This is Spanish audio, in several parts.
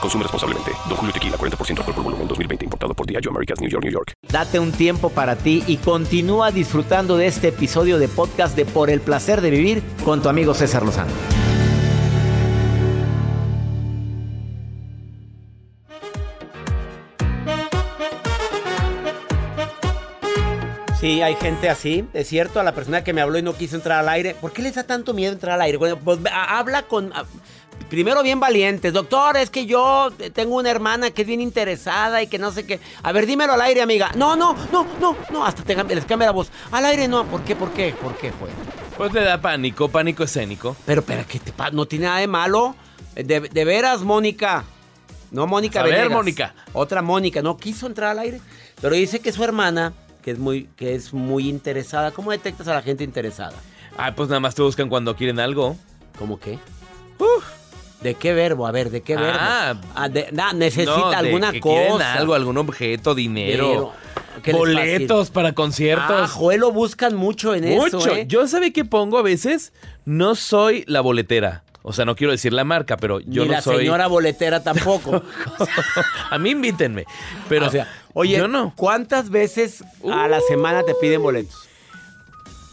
Consume responsablemente. Don Julio Tequila, 40% alcohol por volumen, 2020. Importado por Diageo Americas, New York, New York. Date un tiempo para ti y continúa disfrutando de este episodio de podcast de Por el Placer de Vivir con tu amigo César Lozano. Sí, hay gente así, es cierto, a la persona que me habló y no quiso entrar al aire. ¿Por qué les da tanto miedo entrar al aire? Bueno, pues habla con... primero bien valientes. Doctor, es que yo tengo una hermana que es bien interesada y que no sé qué. A ver, dímelo al aire, amiga. No, no, no, no, no, hasta te, les cambia la voz. Al aire no. ¿Por qué, por qué, por qué, fue? Pues le da pánico, pánico escénico. Pero, pero, ¿qué te pasa? No tiene nada de malo. De, de veras, Mónica. No, Mónica A ver, Venegas. Mónica. Otra Mónica. No quiso entrar al aire. Pero dice que su hermana, que es muy, que es muy interesada. ¿Cómo detectas a la gente interesada? Ah, pues nada más te buscan cuando quieren algo. ¿Cómo qué? ¿De qué verbo? A ver, ¿de qué verbo? Ah. Ah, de- na- necesita No, de alguna que cosa. algo, algún objeto, dinero. Dinero. ¿Qué les Boletos para Ah, conciertos. Joel, lo buscan mucho en Mucho. eso, ¿eh? Yo sabe qué pongo a veces. No soy la boletera. O sea, no quiero decir la marca, pero yo Ni no la soy. señora boletera tampoco. a mí invítenme. Pero o sea, oye, yo no. ¿cuántas veces a la Uh. semana te piden boletos?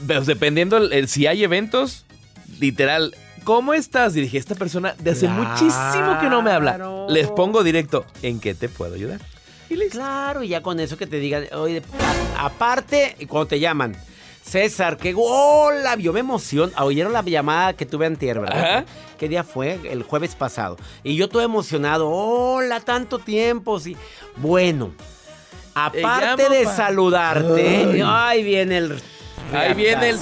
Pues dependiendo el- si hay eventos, literal. ¿Cómo estás? Dirige esta persona de hace Claro. muchísimo que no me habla. Les pongo directo. ¿En qué te puedo ayudar? Y listo. Claro, y ya con eso que te digan, oye, aparte, cuando te llaman, César, que hola, yo me emociono. Ah, ¿Oyeron la llamada que tuve antier, verdad? Ajá. ¿Qué día fue? El jueves pasado. Y yo todo emocionado, hola, tanto tiempo, sí. Bueno, aparte llamo de pa- saludarte, ahí viene el... Ahí viene el.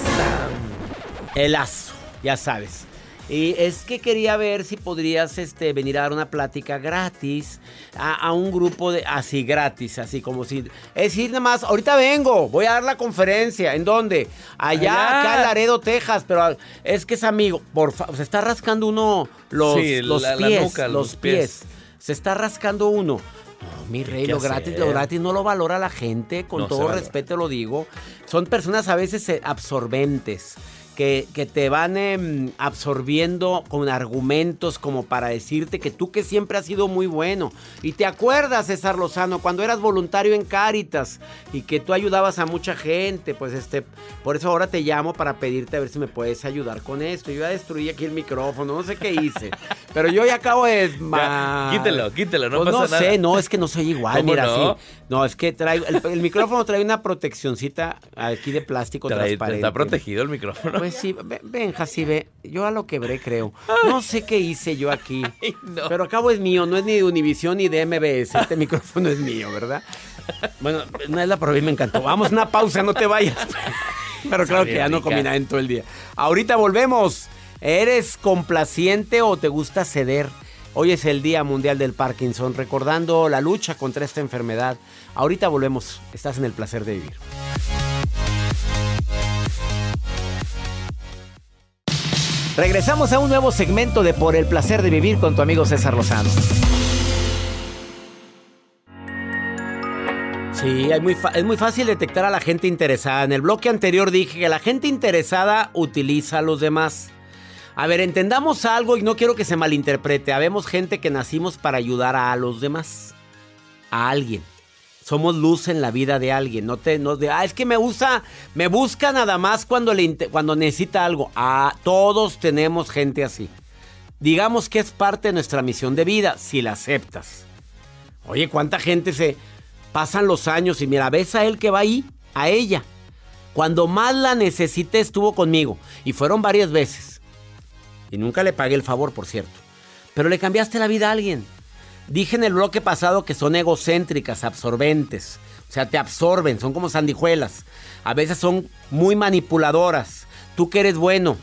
El lazo, ya sabes. Y es que quería ver si podrías este, venir a dar una plática gratis a, a un grupo de. Así, gratis, así como si. Es decir, nada más, ahorita vengo, voy a dar la conferencia. ¿En dónde? Allá, Allá. acá en Laredo, Texas. Pero es que es amigo. Por fa- se está rascando uno los, Sí, los la- la pies. nuca, los los pies. pies. Se está rascando uno. No, mi rey, lo gratis, lo gratis no lo valora la gente, con No todo respeto lo digo. Son personas a veces eh, absorbentes. Que, que te van em, absorbiendo con argumentos como para decirte que tú que siempre has sido muy bueno. Y te acuerdas, César Lozano, cuando eras voluntario en Cáritas y que tú ayudabas a mucha gente. Pues este, por eso ahora te llamo para pedirte a ver si me puedes ayudar con esto. Yo ya destruí aquí el micrófono, no sé qué hice. pero yo ya acabo de... Ya, quítelo, quítelo, no Pues pasa no sé, no, es que no soy igual, ¿Cómo mira, no? sí. No, es que trae, el, el micrófono trae una proteccioncita aquí de plástico Trae- transparente. está protegido el micrófono. Pues sí, ve- Benja, sí ve. Yo a lo quebré, creo. No sé qué hice yo aquí. Ay, no. Pero acabo es mío, no es ni de Univisión ni de MBS. Este micrófono es mío, ¿verdad? Bueno, no es la probé y me encantó. Vamos una pausa, no te vayas. Pero claro que ya no comí nada en todo el día. Ahorita volvemos. ¿Eres complaciente o te gusta ceder? Hoy es el Día Mundial del Parkinson, recordando la lucha contra esta enfermedad. Ahorita volvemos. Estás en el placer de vivir. Regresamos a un nuevo segmento de Por el placer de vivir con tu amigo César Lozano. Sí, es muy, es muy fácil detectar a la gente interesada. En el bloque anterior dije que la gente interesada utiliza a los demás. A ver, entendamos algo y no quiero que se malinterprete. Habemos gente que nacimos para ayudar a los demás. A alguien. Somos luz en la vida de alguien. No te, no de, ah, es que me usa, me busca nada más cuando, le, cuando necesita algo. Ah, todos tenemos gente así. Digamos que es parte de nuestra misión de vida, si la aceptas. Oye, ¿cuánta gente se... Pasan los años y mira, ves a él que va ahí, a ella. Cuando más la necesité estuvo conmigo. Y fueron varias veces. Y nunca le pagué el favor, por cierto. Pero le cambiaste la vida a alguien. Dije en el bloque pasado que son egocéntricas, absorbentes. O sea, te absorben, son como sandijuelas. A veces son muy manipuladoras. Tú que eres bueno,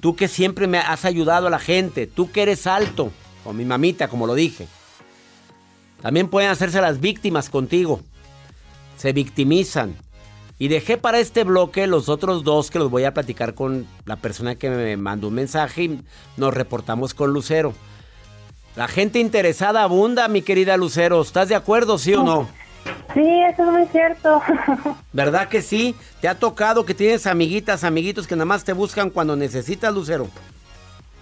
tú que siempre me has ayudado a la gente, tú que eres alto, con mi mamita, como lo dije. También pueden hacerse las víctimas contigo. Se victimizan. Y dejé para este bloque los otros dos que los voy a platicar con la persona que me mandó un mensaje y nos reportamos con Lucero. La gente interesada abunda, mi querida Lucero. ¿Estás de acuerdo, sí o no? Sí, eso es muy cierto. ¿Verdad que sí? ¿Te ha tocado que tienes amiguitas, amiguitos que nada más te buscan cuando necesitas, Lucero?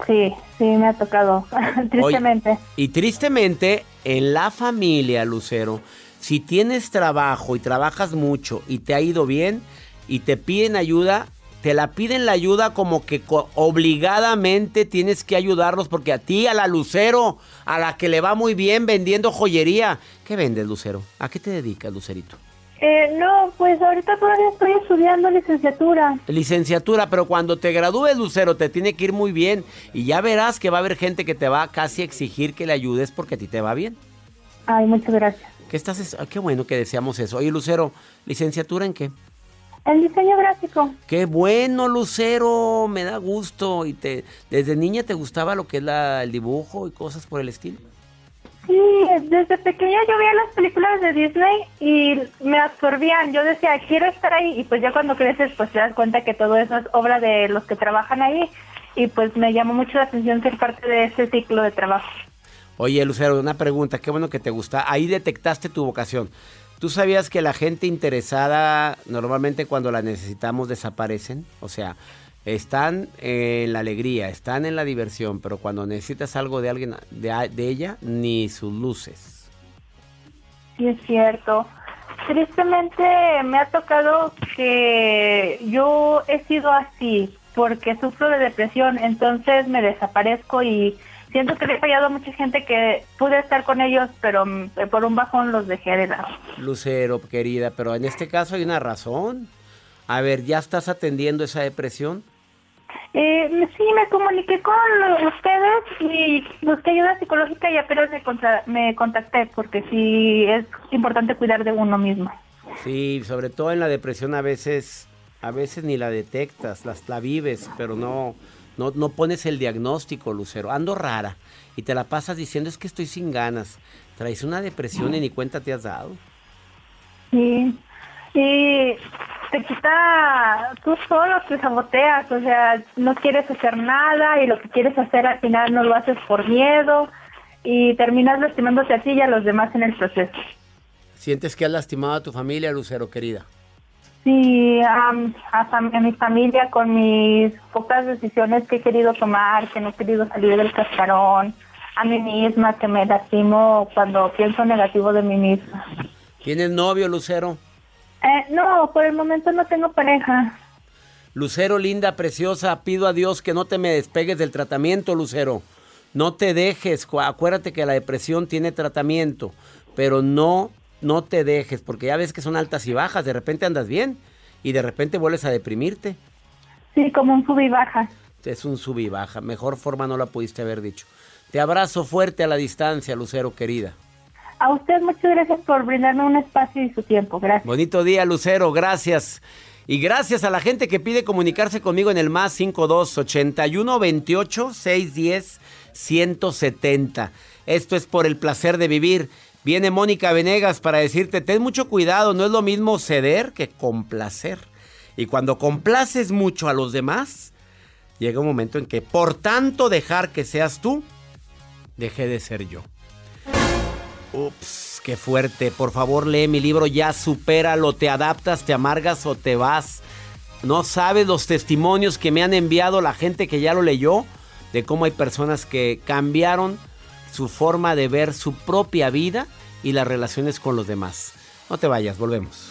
Sí, sí, me ha tocado, tristemente. y tristemente, en la familia, Lucero, si tienes trabajo y trabajas mucho y te ha ido bien y te piden ayuda, te la piden la ayuda como que obligadamente tienes que ayudarlos porque a ti, a la Lucero, a la que le va muy bien vendiendo joyería. ¿Qué vendes, Lucero? ¿A qué te dedicas, Lucerito? Eh, no, pues ahorita todavía estoy estudiando licenciatura. Licenciatura, pero cuando te gradúes, Lucero, te tiene que ir muy bien. Y ya verás que va a haber gente que te va a casi exigir que le ayudes porque a ti te va bien. Ay, muchas gracias. ¿Qué, estás, qué bueno que deseamos eso. Oye, Lucero, ¿licenciatura en qué? El diseño gráfico. Qué bueno, Lucero, me da gusto. ¿Y te desde niña te gustaba lo que es la, el dibujo y cosas por el estilo? Sí, desde pequeña yo veía las películas de Disney y me absorbían. Yo decía, quiero estar ahí. Y pues ya cuando creces, pues te das cuenta que todo eso es obra de los que trabajan ahí. Y pues me llamó mucho la atención ser parte de ese ciclo de trabajo. Oye, Lucero, una pregunta. Qué bueno que te gusta. Ahí detectaste tu vocación. ¿Tú sabías que la gente interesada normalmente cuando la necesitamos desaparecen? O sea, están en la alegría, están en la diversión, pero cuando necesitas algo de alguien, de, ella, ni sus luces. Sí, es cierto. Tristemente me ha tocado que yo he sido así porque sufro de depresión, entonces me desaparezco y siento que le he fallado a mucha gente que pude estar con ellos, pero mm, por un bajón los dejé de lado. Lucero, querida, pero en este caso hay una razón. A ver, ¿ya estás atendiendo esa depresión? Eh, sí, me comuniqué con ustedes y busqué ayuda psicológica y apenas me, me contacté porque sí es importante cuidar de uno mismo. Sí, sobre todo en la depresión a veces, a veces ni la detectas, las, la vives, pero no, no, no pones el diagnóstico, Lucero. Ando rara. Y te la pasas diciendo es que estoy sin ganas. Traes una depresión y ni cuenta te has dado. Sí. Y te quita, tú solo te saboteas, o sea, no quieres hacer nada y lo que quieres hacer al final no lo haces por miedo y terminas lastimándote a ti y a los demás en el proceso. ¿Sientes que has lastimado a tu familia, Lucero, querida? Sí, a, mi familia con mis pocas decisiones que he querido tomar, que no he querido salir del cascarón, a mí misma que me lastimo cuando pienso negativo de mí misma. ¿Tienes novio, Lucero? Eh, no, por el momento no tengo pareja. Lucero, linda, preciosa, pido a Dios que no te me despegues del tratamiento, Lucero. No te dejes, acuérdate que la depresión tiene tratamiento, pero no no te dejes, porque ya ves que son altas y bajas, de repente andas bien y de repente vuelves a deprimirte. Sí, como un sub y baja. Es un sub y baja, mejor forma no la pudiste haber dicho. Te abrazo fuerte a la distancia, Lucero querida. A usted muchas gracias por brindarme un espacio y su tiempo, gracias. Bonito día, Lucero, gracias. Y gracias a la gente que pide comunicarse conmigo en el más 52 81 28 610 170. Esto es por el placer de vivir. Viene Mónica Venegas para decirte, ten mucho cuidado, no es lo mismo ceder que complacer. Y cuando complaces mucho a los demás, llega un momento en que por tanto dejar que seas tú, dejé de ser yo. Ups, qué fuerte. Por favor, lee mi libro ya, supéralo, te adaptas, te amargas o te vas. No sabes los testimonios que me han enviado la gente que ya lo leyó de cómo hay personas que cambiaron su forma de ver su propia vida y las relaciones con los demás. No te vayas, volvemos.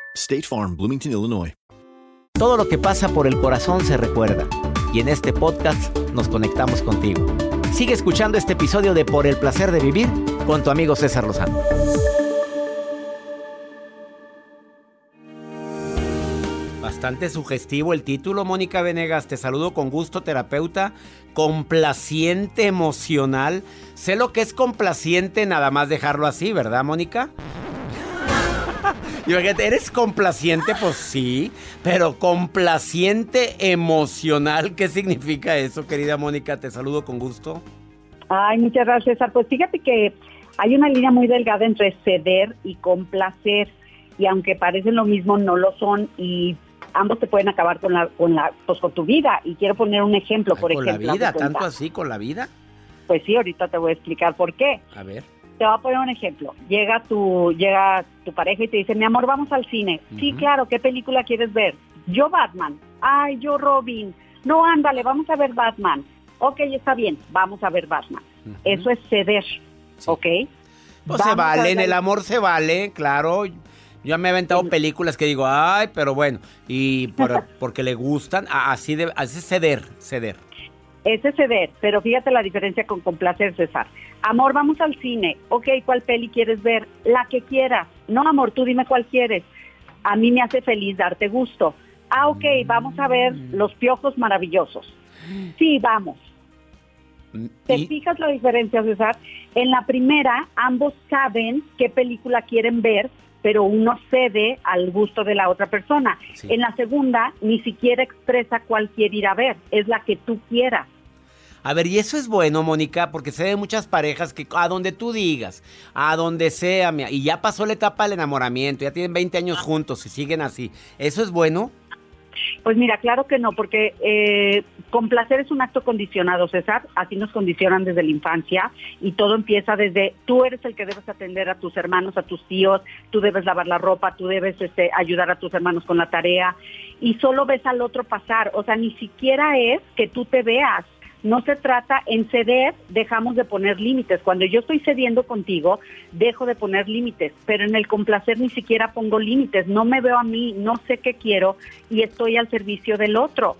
State Farm, Bloomington, Illinois. Todo lo que pasa por el corazón se recuerda. Y en este podcast nos conectamos contigo. Sigue escuchando este episodio de Por el placer de vivir con tu amigo César Lozano. Bastante sugestivo el título, Mónica Venegas. Te saludo con gusto, terapeuta. Complaciente emocional. Sé lo que es complaciente, nada más dejarlo así, ¿verdad, Mónica? Imagínate, ¿eres complaciente? Pues sí, pero complaciente emocional, ¿qué significa eso, querida Mónica? Te saludo con gusto. Ay, muchas gracias, César. Pues fíjate que hay una línea muy delgada entre ceder y complacer, y aunque parecen lo mismo, no lo son, y ambos te pueden acabar con la, con la, pues con tu vida. Y quiero poner un ejemplo, por ¿Con ejemplo. la vida? ¿Tanto así con la vida? Pues sí, ahorita te voy a explicar por qué. A ver. Te voy a poner un ejemplo. Llega tu, llega tu pareja y te dice, mi amor, vamos al cine. Sí, claro, ¿qué película quieres ver? Yo Batman. Ay, yo Robin. No, ándale, vamos a ver Batman. Ok, está bien, vamos a ver Batman. Eso es ceder, ¿ok? Pues se Vamos a vale, en el amor se vale, claro. Yo me he aventado películas que digo, ay, pero bueno, y por- porque le gustan, así de, así es ceder, ceder. Ese es ceder, pero fíjate la diferencia con complacer, César. Amor, vamos al cine. Ok, ¿cuál peli quieres ver? La que quieras. No, amor, tú dime cuál quieres. A mí me hace feliz darte gusto. Ah, ok, vamos a ver Los Piojos Maravillosos. Sí, vamos. ¿Te Y- fijas la diferencia, César? En la primera, ambos saben qué película quieren ver, pero uno cede al gusto de la otra persona. Sí. En la segunda, ni siquiera expresa cuál quiere ir a ver, es la que tú quieras. A ver, y eso es bueno, Mónica, porque se ven muchas parejas que a donde tú digas, a donde sea, y ya pasó la etapa del enamoramiento, ya tienen 20 años juntos y siguen así. ¿Eso es bueno? Pues mira, claro que no, porque eh, complacer es un acto condicionado, César. Así nos condicionan desde la infancia y todo empieza desde tú eres el que debes atender a tus hermanos, a tus tíos, tú debes lavar la ropa, tú debes este, ayudar a tus hermanos con la tarea y solo ves al otro pasar. O sea, ni siquiera es que tú te veas. No se trata en ceder, dejamos de poner límites. Cuando yo estoy cediendo contigo, dejo de poner límites, pero en el complacer ni siquiera pongo límites. No me veo a mí, no sé qué quiero y estoy al servicio del otro.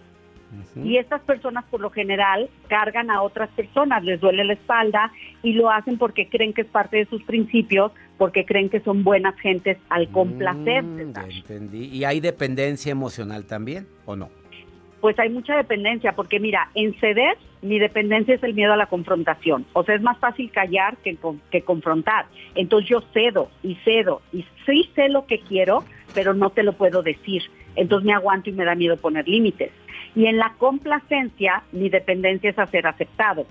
Y estas personas por lo general cargan a otras personas, les duele la espalda y lo hacen porque creen que es parte de sus principios, porque creen que son buenas gentes al complacer. Mm, ya entendí. ¿Y hay dependencia emocional también o no? Pues hay mucha dependencia, porque mira, en ceder mi dependencia es el miedo a la confrontación. O sea, es más fácil callar que, que confrontar. Entonces yo cedo y cedo y sí sé lo que quiero, pero no te lo puedo decir. Entonces me aguanto y me da miedo poner límites. Y en la complacencia, mi dependencia es a ser aceptado.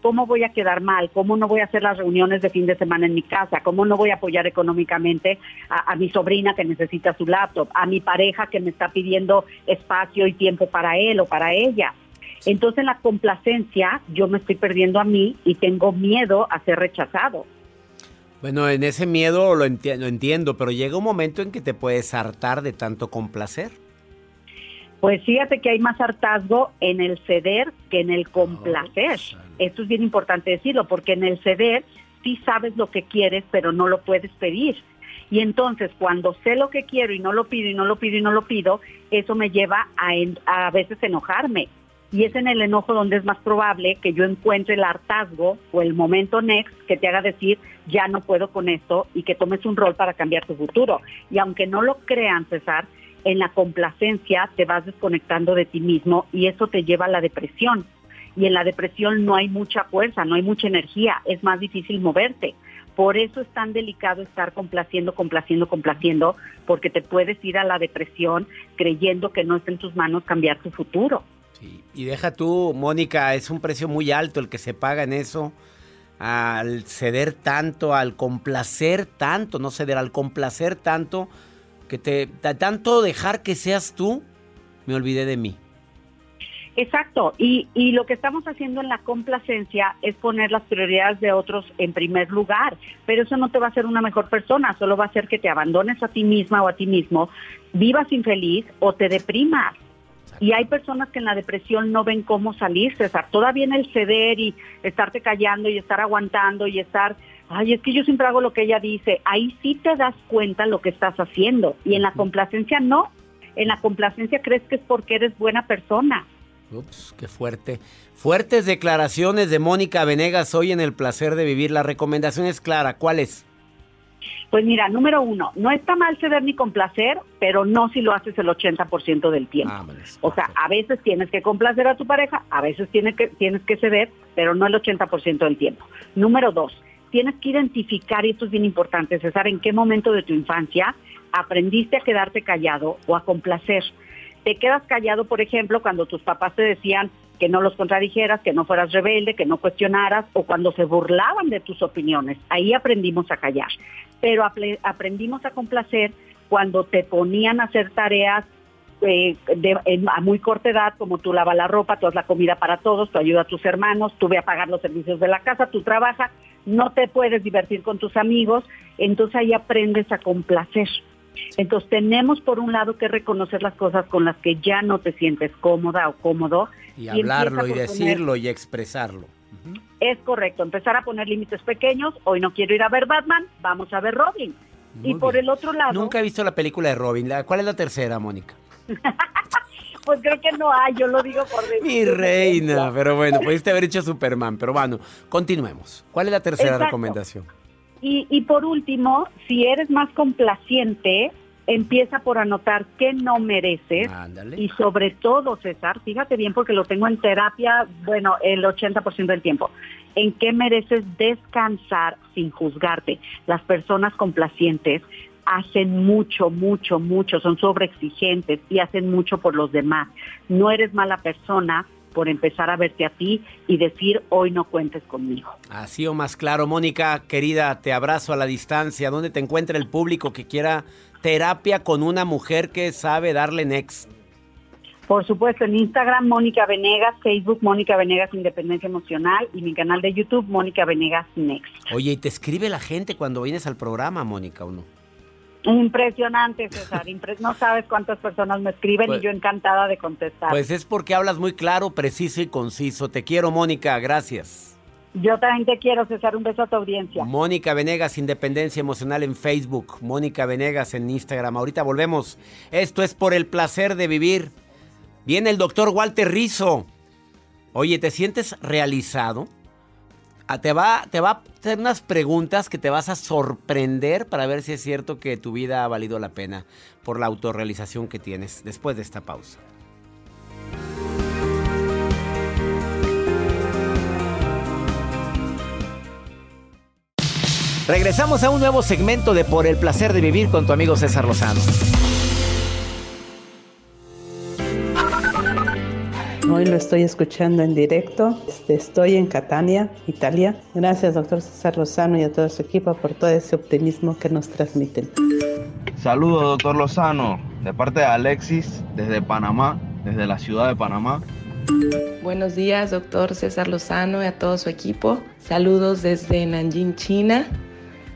¿Cómo voy a quedar mal? ¿Cómo no voy a hacer las reuniones de fin de semana en mi casa? ¿Cómo no voy a apoyar económicamente a, a mi sobrina que necesita su laptop? ¿A mi pareja que me está pidiendo espacio y tiempo para él o para ella? Entonces en la complacencia yo me estoy perdiendo a mí y tengo miedo a ser rechazado. Bueno, en ese miedo lo, enti- lo entiendo, pero llega un momento en que te puedes hartar de tanto complacer. Pues fíjate que hay más hartazgo en el ceder que en el complacer. Esto es bien importante decirlo, porque en el ceder sí sabes lo que quieres, pero no lo puedes pedir. Y entonces cuando sé lo que quiero y no lo pido y no lo pido y no lo pido, eso me lleva a, en- a veces enojarme. Y es en el enojo donde es más probable que yo encuentre el hartazgo o el momento next que te haga decir, ya no puedo con esto y que tomes un rol para cambiar tu futuro. Y aunque no lo crean, César, en la complacencia te vas desconectando de ti mismo y eso te lleva a la depresión. Y en la depresión no hay mucha fuerza, no hay mucha energía, es más difícil moverte. Por eso es tan delicado estar complaciendo, complaciendo, complaciendo, porque te puedes ir a la depresión creyendo que no está en tus manos cambiar tu futuro. Sí. Y deja tú, Mónica, es un precio muy alto el que se paga en eso, al ceder tanto, al complacer tanto, no ceder, al complacer tanto, que te tanto dejar que seas tú, me olvidé de mí. Exacto, y, y lo que estamos haciendo en la complacencia es poner las prioridades de otros en primer lugar, pero eso no te va a hacer una mejor persona, solo va a hacer que te abandones a ti misma o a ti mismo, vivas infeliz o te deprimas. Y hay personas que en la depresión no ven cómo salir, César. Todavía en el ceder y estarte callando y estar aguantando y estar, ay, es que yo siempre hago lo que ella dice. Ahí sí te das cuenta lo que estás haciendo. Y en la complacencia no. En la complacencia crees que es porque eres buena persona. Ups, qué fuerte. Fuertes declaraciones de Mónica Venegas hoy en El Placer de Vivir. La recomendación es clara. ¿Cuál es? Pues mira, número uno, no está mal ceder ni complacer, pero no si lo haces el 80% del tiempo. o sea, a veces tienes que complacer a tu pareja, a veces tienes que, tienes que ceder, pero no el 80% del tiempo. Número dos, tienes que identificar, y esto es bien importante, César, en qué momento de tu infancia aprendiste a quedarte callado o a complacer. Te quedas callado, por ejemplo, cuando tus papás te decían que no los contradijeras, que no fueras rebelde, que no cuestionaras, o cuando se burlaban de tus opiniones. Ahí aprendimos a callar. Pero aprendimos a complacer cuando te ponían a hacer tareas eh, a muy corta edad, como tú lavas la ropa, tú haces la comida para todos, tú ayudas a tus hermanos, tú ve a pagar los servicios de la casa, tú trabajas, no te puedes divertir con tus amigos, entonces ahí aprendes a complacer. Entonces tenemos por un lado que reconocer las cosas con las que ya no te sientes cómoda o cómodo. Y, hablarlo y decirlo y expresarlo. Es correcto, empezar a poner límites pequeños. Hoy no quiero ir a ver Batman, vamos a ver Robin. y por el otro lado... Nunca he visto la película de Robin. ¿Cuál es la tercera, Mónica? pues creo que no hay, yo lo digo por. Mi reina, pero bueno, pudiste haber hecho Superman, pero bueno, continuemos. ¿Cuál es la tercera recomendación? Y, por último, si eres más complaciente, empieza por anotar qué no mereces. Y sobre todo, César, fíjate bien porque lo tengo en terapia, bueno, el 80% del tiempo. En qué mereces descansar sin juzgarte. Las personas complacientes hacen mucho, mucho, mucho, son sobreexigentes y hacen mucho por los demás. No eres mala persona, por empezar a verte a ti y decir, hoy no cuentes conmigo. Así o más claro. Mónica, querida, te abrazo a la distancia. ¿Dónde te encuentra el público que quiera terapia con una mujer que sabe darle next? Por supuesto, en Instagram Mónica Venegas, Facebook Mónica Venegas Independencia Emocional y mi canal de YouTube Mónica Venegas Next. Oye, ¿y te escribe la gente cuando vienes al programa, Mónica, o no? Impresionante, César. no sabes cuántas personas me escriben y pues yo encantada de contestar. Pues es porque hablas muy claro, preciso y conciso. Te quiero, Mónica. Gracias. Yo también te quiero, César. Un beso a tu audiencia. Mónica Venegas, Independencia Emocional en Facebook. Mónica Venegas en Instagram. Ahorita volvemos. Esto es por el placer de vivir. Viene el doctor Walter Rizo. Oye, ¿te sientes realizado? Ah, te va, te va a hacer unas preguntas que te vas a sorprender para ver si es cierto que tu vida ha valido la pena por la autorrealización que tienes después de esta pausa. Regresamos a un nuevo segmento de Por el placer de vivir con tu amigo César Lozano. Hoy lo estoy escuchando en directo. Este, estoy en Catania, Italia. Gracias, doctor César Lozano y a todo su equipo por todo ese optimismo que nos transmiten. Saludos, doctor Lozano, de parte de Alexis, desde Panamá, desde la ciudad de Panamá. Buenos días, doctor César Lozano y a todo su equipo. Saludos desde Nanjing, China.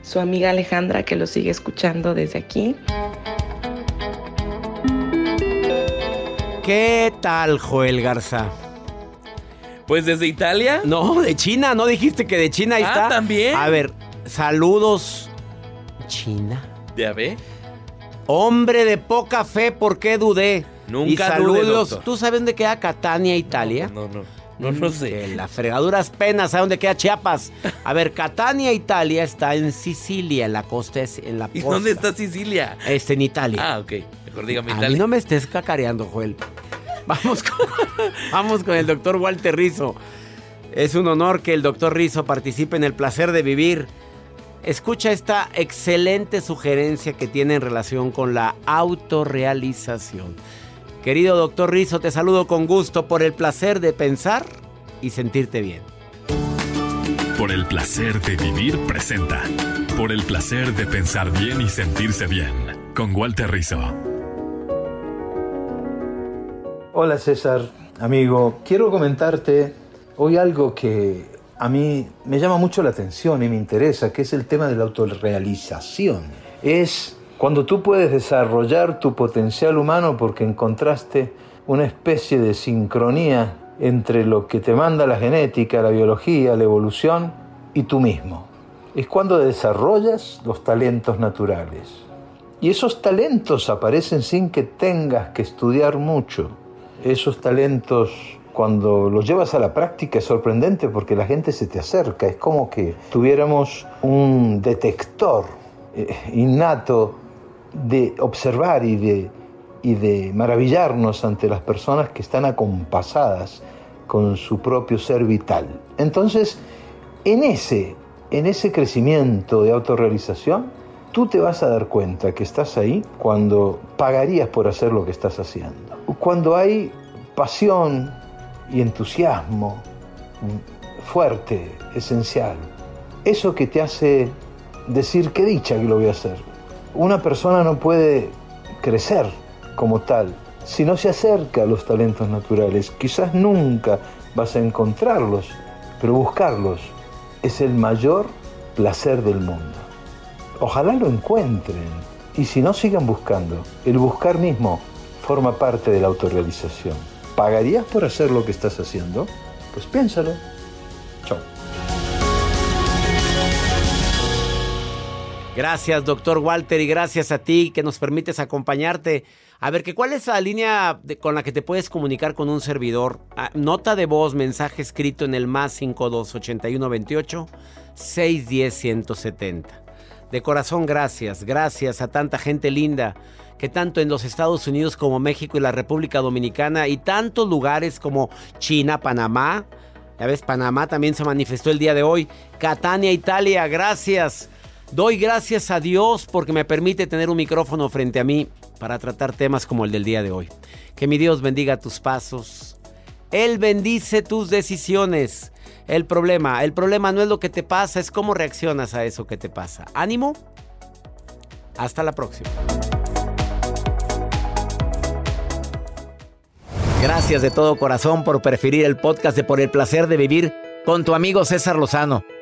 Su amiga Alejandra que lo sigue escuchando desde aquí. ¿Qué tal, Joel Garza? Pues desde Italia. No, de China, ¿no dijiste que de China ahí ah, también. A ver, saludos. China. ¿Ya ve? Hombre de poca fe, ¿por qué dudé? Nunca y saludos. ¿Tú sabes dónde queda Catania, Italia? No, no, no. No, sé. La fregaduras penas, ¿sabes dónde queda Chiapas? A ver, Catania, Italia está en Sicilia, en la costa. En la ¿Y dónde está Sicilia? Este, en Italia. Ah, ok. Mejor dígame, A Italia. mí no me estés cacareando, Joel. Vamos con, vamos con el doctor Walter Rizzo. Es un honor que el doctor Rizzo participe en el placer de vivir. Escucha esta excelente sugerencia que tiene en relación con la autorrealización. Querido doctor Rizzo, te saludo con gusto por el placer de pensar y sentirte bien. Por el placer de vivir presenta. Por el placer de pensar bien y sentirse bien. Con Walter Rizzo. Hola César, amigo. Quiero comentarte hoy algo que a mí me llama mucho la atención y me interesa, que es el tema de la autorrealización. Es cuando tú puedes desarrollar tu potencial humano porque encontraste una especie de sincronía entre lo que te manda la genética, la biología, la evolución y tú mismo. Es cuando desarrollas los talentos naturales. Y esos talentos aparecen sin que tengas que estudiar mucho. Esos talentos, cuando los llevas a la práctica, es sorprendente porque la gente se te acerca. Es como que tuviéramos un detector eh, innato de observar y de, y de maravillarnos ante las personas que están acompasadas con su propio ser vital. Entonces, en ese, en ese crecimiento de autorrealización, tú te vas a dar cuenta que estás ahí cuando pagarías por hacer lo que estás haciendo. Cuando hay pasión y entusiasmo fuerte, esencial. Eso que te hace decir qué dicha que lo voy a hacer. Una persona no puede crecer como tal si no se acerca a los talentos naturales. Quizás nunca vas a encontrarlos, pero buscarlos es el mayor placer del mundo. Ojalá lo encuentren y si no sigan buscando, el buscar mismo forma parte de la autorrealización. ¿Pagarías por hacer lo que estás haciendo? Pues piénsalo. Gracias, doctor Walter, y gracias a ti que nos permites acompañarte. A ver, ¿cuál es la línea con la que te puedes comunicar con un servidor? Ah, nota de voz, mensaje escrito en el más 528128 610 170. De corazón, gracias. Gracias a tanta gente linda que tanto en los Estados Unidos como México y la República Dominicana y tantos lugares como China, Panamá. Ya ves, Panamá también se manifestó el día de hoy. Catania, Italia, gracias. Doy gracias a Dios porque me permite tener un micrófono frente a mí para tratar temas como el del día de hoy. Que mi Dios bendiga tus pasos. Él bendice tus decisiones. El problema, el problema no es lo que te pasa, es cómo reaccionas a eso que te pasa. Ánimo. Hasta la próxima. Gracias de todo corazón por preferir el podcast de Por el placer de vivir con tu amigo César Lozano.